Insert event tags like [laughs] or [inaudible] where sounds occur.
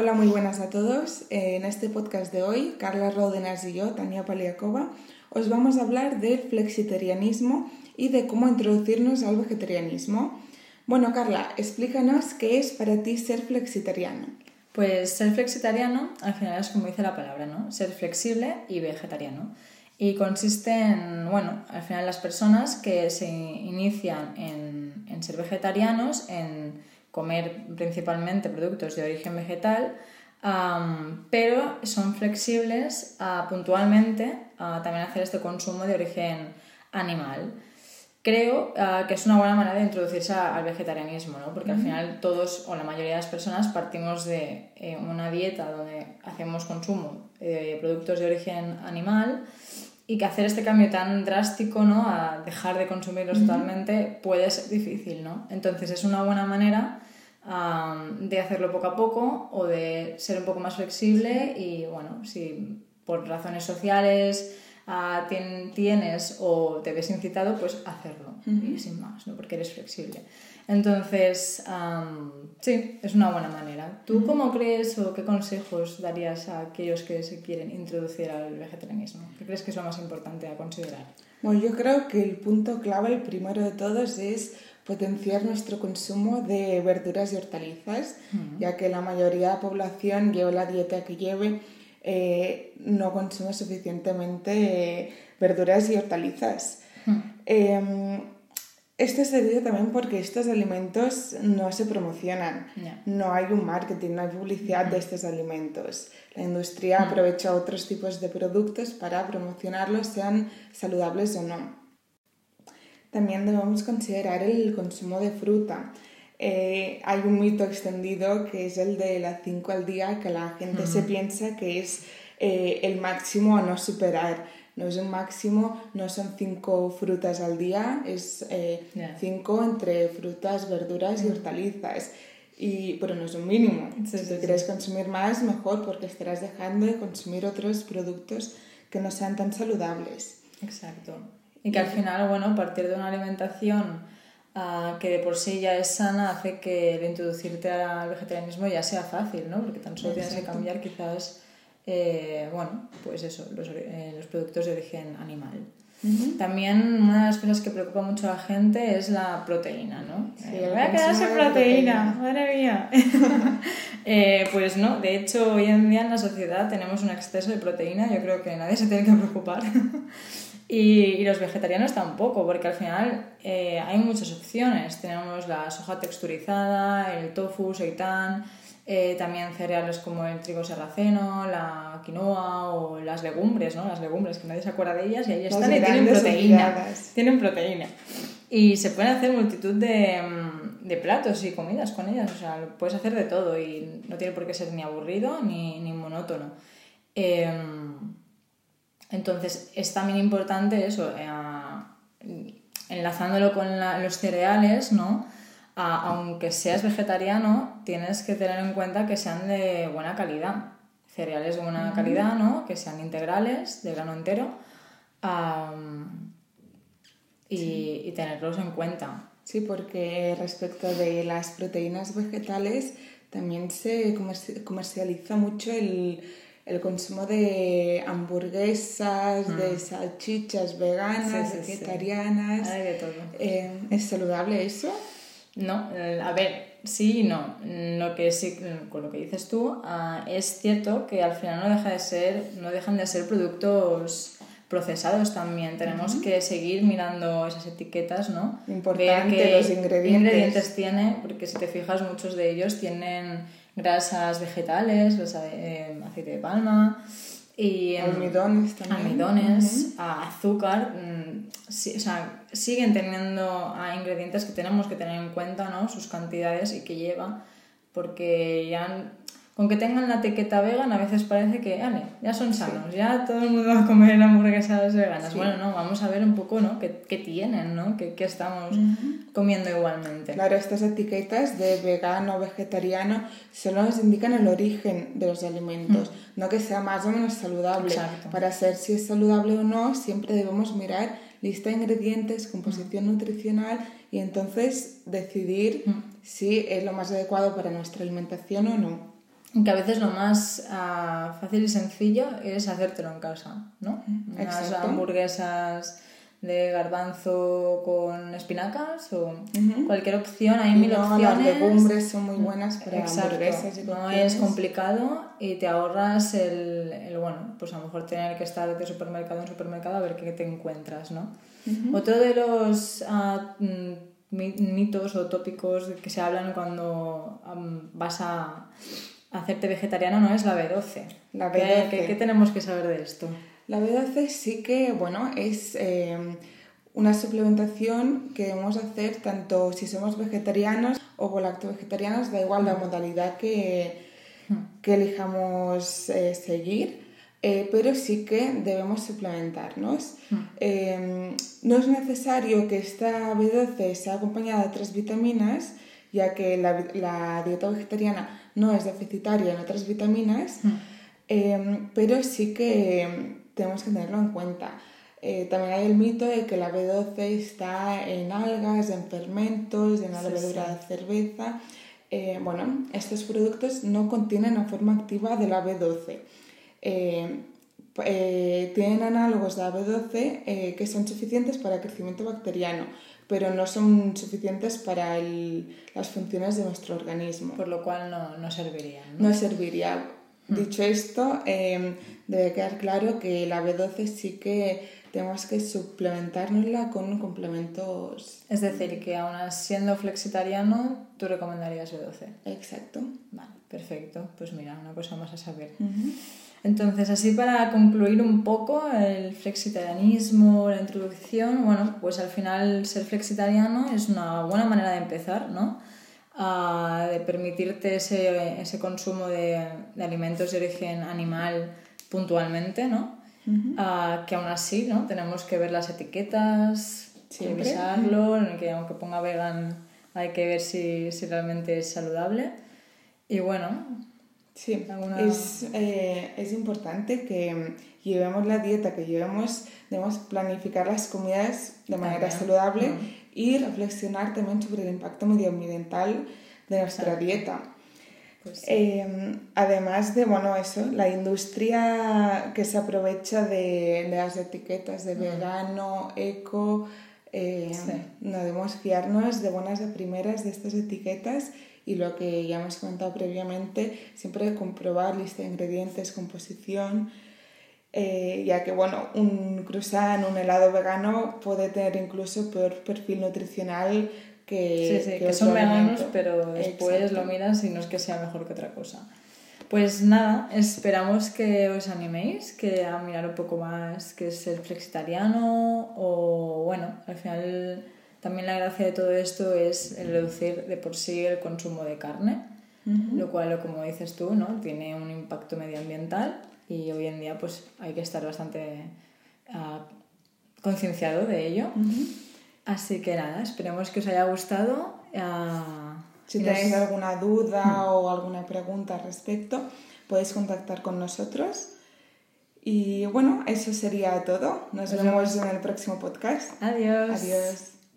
Hola, muy buenas a todos. En este podcast de hoy, Carla Ródenas y yo, Tania Paliakova, os vamos a hablar del flexitarianismo y de cómo introducirnos al vegetarianismo. Bueno, Carla, explícanos qué es para ti ser flexitariano. Pues ser flexitariano al final es como dice la palabra, ¿no? Ser flexible y vegetariano. Y consiste en, bueno, al final las personas que se inician en ser vegetarianos, en comer principalmente productos de origen vegetal, pero son flexibles a puntualmente a también hacer este consumo de origen animal. Creo ah, que es una buena manera de introducirse al vegetarianismo, ¿no? porque al final todos o la mayoría de las personas partimos de eh, una dieta donde hacemos consumo de productos de origen animal y que hacer este cambio tan drástico ¿no? a dejar de consumirlos totalmente puede ser difícil. ¿no? Entonces es una buena manera de hacerlo poco a poco o de ser un poco más flexible y bueno, si por razones sociales uh, tienes o te ves incitado, pues hacerlo y sin más, ¿no? porque eres flexible. Entonces, sí, es una buena manera. ¿Tú cómo crees o qué consejos darías a aquellos que se quieren introducir al vegetarianismo? ¿Qué crees que es lo más importante a considerar? Bueno, yo creo que el punto clave, el primero de todos, es potenciar nuestro consumo de verduras y hortalizas, ya que la mayoría de la población, lleve la dieta que lleve, eh, no consume suficientemente eh, verduras y hortalizas. Esto se debe también porque estos alimentos no se promocionan, no hay un marketing, no hay publicidad de estos alimentos. La industria aprovecha otros tipos de productos para promocionarlos, sean saludables o no. También debemos considerar el consumo de fruta. Eh, hay un mito extendido que es el de las 5 al día, que la gente se piensa que es eh, el máximo a no superar. No es un máximo, no son 5 frutas al día, es 5 eh, entre frutas, verduras y hortalizas. Y, pero no es un mínimo. si quieres consumir más, mejor, porque estarás dejando de consumir otros productos que no sean tan saludables. Exacto. Y que al final, bueno, a partir de una alimentación uh, que de por sí ya es sana, hace que el introducirte al vegetarianismo ya sea fácil, ¿no? Porque tan solo tienes que cambiar quizás, eh, bueno, pues eso, los, eh, los, productos de origen animal. También una de las cosas que preocupa mucho a la gente es la proteína, ¿no? Sí, eh, voy a quedar sin proteína, madre mía. [laughs] eh, pues no, de hecho hoy en día en la sociedad tenemos un exceso de proteína, yo creo que nadie se tiene que preocupar. [laughs] Y, los vegetarianos tampoco, porque al final eh, hay muchas opciones. Tenemos la soja texturizada, el tofu, seitan, eh, también cereales como el trigo sarraceno, la quinoa o las legumbres, ¿no? Las legumbres, que nadie se acuerda de ellas y ahí están y tienen proteína. Tienen proteína. Y se pueden hacer multitud de, mm, de, platos y comidas con ellas. O sea, puedes hacer de todo y no tiene por qué ser ni aburrido ni, ni monótono. Eh, entonces es también importante eso, eh, enlazándolo con los cereales, ¿no? Aunque seas vegetariano, tienes que tener en cuenta que sean de buena calidad. Cereales de buena calidad, ¿no? Que sean integrales, de grano entero. y, tenerlos en cuenta. Sí, porque respecto de las proteínas vegetales, también se comercializa mucho el, el consumo de hamburguesas, de mm. salchichas veganas, vegetarianas. de todo. Eh, ¿Es saludable eso? No, eh, a ver, sí y no. Lo que sí, con lo que dices tú, ah, es cierto que al final no deja de ser, no dejan de ser productos procesados también. Tenemos que seguir mirando esas etiquetas, ¿no? Importante los ingredientes. ingredientes tiene, porque si te fijas, muchos de ellos tienen grasas vegetales, eh, aceite de palma y em, almidones también. Almidones, azúcar, mm, o sea, siguen teniendo ingredientes que tenemos que tener en cuenta, ¿no? Sus cantidades y que lleva, porque ya con que tengan la etiqueta vegan, a veces parece que, ya son sanos, ya todo el mundo va a comer hamburguesas veganas. Bueno, no, vamos a ver un poco, ¿no? ¿Qué, qué tienen, ¿no? ¿Qué, qué estamos comiendo igualmente? Claro, estas etiquetas de vegano, vegetariano, solo nos indican el origen de los alimentos, no que sea más o menos saludable. Para saber si es saludable o no, siempre debemos mirar lista de ingredientes, composición nutricional y entonces decidir si es lo más adecuado para nuestra alimentación o no. Que a veces lo más ah, fácil y sencillo es hacértelo en casa, ¿no? Unas Exacto. hamburguesas de garbanzo con espinacas o cualquier opción, hay mil no, opciones. Las legumbres son muy buenas para Exacto. hamburguesas y No es complicado y te ahorras el, el, bueno, pues a lo mejor tener que estar de supermercado en supermercado a ver qué te encuentras, ¿no? Otro de los ah, mi- mitos o tópicos que se hablan cuando am, vas a hacerte vegetariano no es la B12. La ¿Qué- B12. ¿Qué, qué tenemos que saber de esto? La B12 sí que, bueno, es eh, una suplementación que debemos hacer tanto si somos vegetarianos o lacto-vegetarianos, da igual la modalidad que, que elijamos eh, seguir, eh, pero sí que debemos suplementarnos. Eh, no es necesario que esta B12 sea acompañada de otras vitaminas, ya que la, la dieta vegetariana no es deficitaria en otras vitaminas, eh, pero sí que tenemos que tenerlo en cuenta. Eh, también hay el mito de que la B12 está en algas, en fermentos, en la Sí, levadura de cerveza. Eh, bueno, estos productos no contienen la forma activa de la B12. Eh, eh, tienen análogos de la B12 eh, que son suficientes para el crecimiento bacteriano, pero no son suficientes para el- las funciones de nuestro organismo Por lo cual no, no serviría. ¿no? no serviría. Dicho esto, eh, debe quedar claro que la B12 sí que tenemos que suplementárnosla con complementos. Es decir, que aún siendo flexitariano, tú recomendarías B12. Exacto. Vale, perfecto. Pues mira, una cosa más a saber. Entonces, así para concluir un poco el flexitarianismo, la introducción, bueno, pues al final ser flexitariano es una buena manera de empezar, ¿no? Ah, de permitirte ese, ese consumo de, de alimentos de origen animal puntualmente, ¿no? Ah, que aún así, ¿no? Tenemos que ver las etiquetas, Siempre. revisarlo, que aunque ponga vegan hay que ver si, si realmente es saludable. Y bueno, Sí, Alguna- es, eh, es importante que llevemos la dieta que llevemos, debemos planificar las comidas de manera También. saludable Ujú. Y reflexionar también sobre el impacto medioambiental de nuestra dieta. pues Eh, además de, bueno, eso, la industria que se aprovecha de, de las etiquetas de vegano, eco, eh, Sí. no debemos fiarnos de buenas de primeras de estas etiquetas y lo que ya hemos comentado previamente, siempre comprobar lista de ingredientes, composición, eh, ya que, bueno, un croissant, un helado vegano puede tener incluso peor perfil nutricional que, Sí, sí, que, son veganos, pero después Exacto. lo miras y no es que sea mejor que otra cosa. Pues nada, esperamos que os animéis que a mirar un poco más qué es el flexitariano o bueno, al final también la gracia de todo esto es el reducir de por sí el consumo de carne, lo cual, como dices tú, ¿no? tiene un impacto medioambiental y hoy en día pues hay que estar bastante ah, concienciado de ello. Así que nada, esperemos que os haya gustado. ah, Si nos- tenéis alguna duda o alguna pregunta al respecto, podéis contactar con nosotros. Y bueno, eso sería todo. Nos, Nos vemos en el próximo podcast. Adiós. Adiós.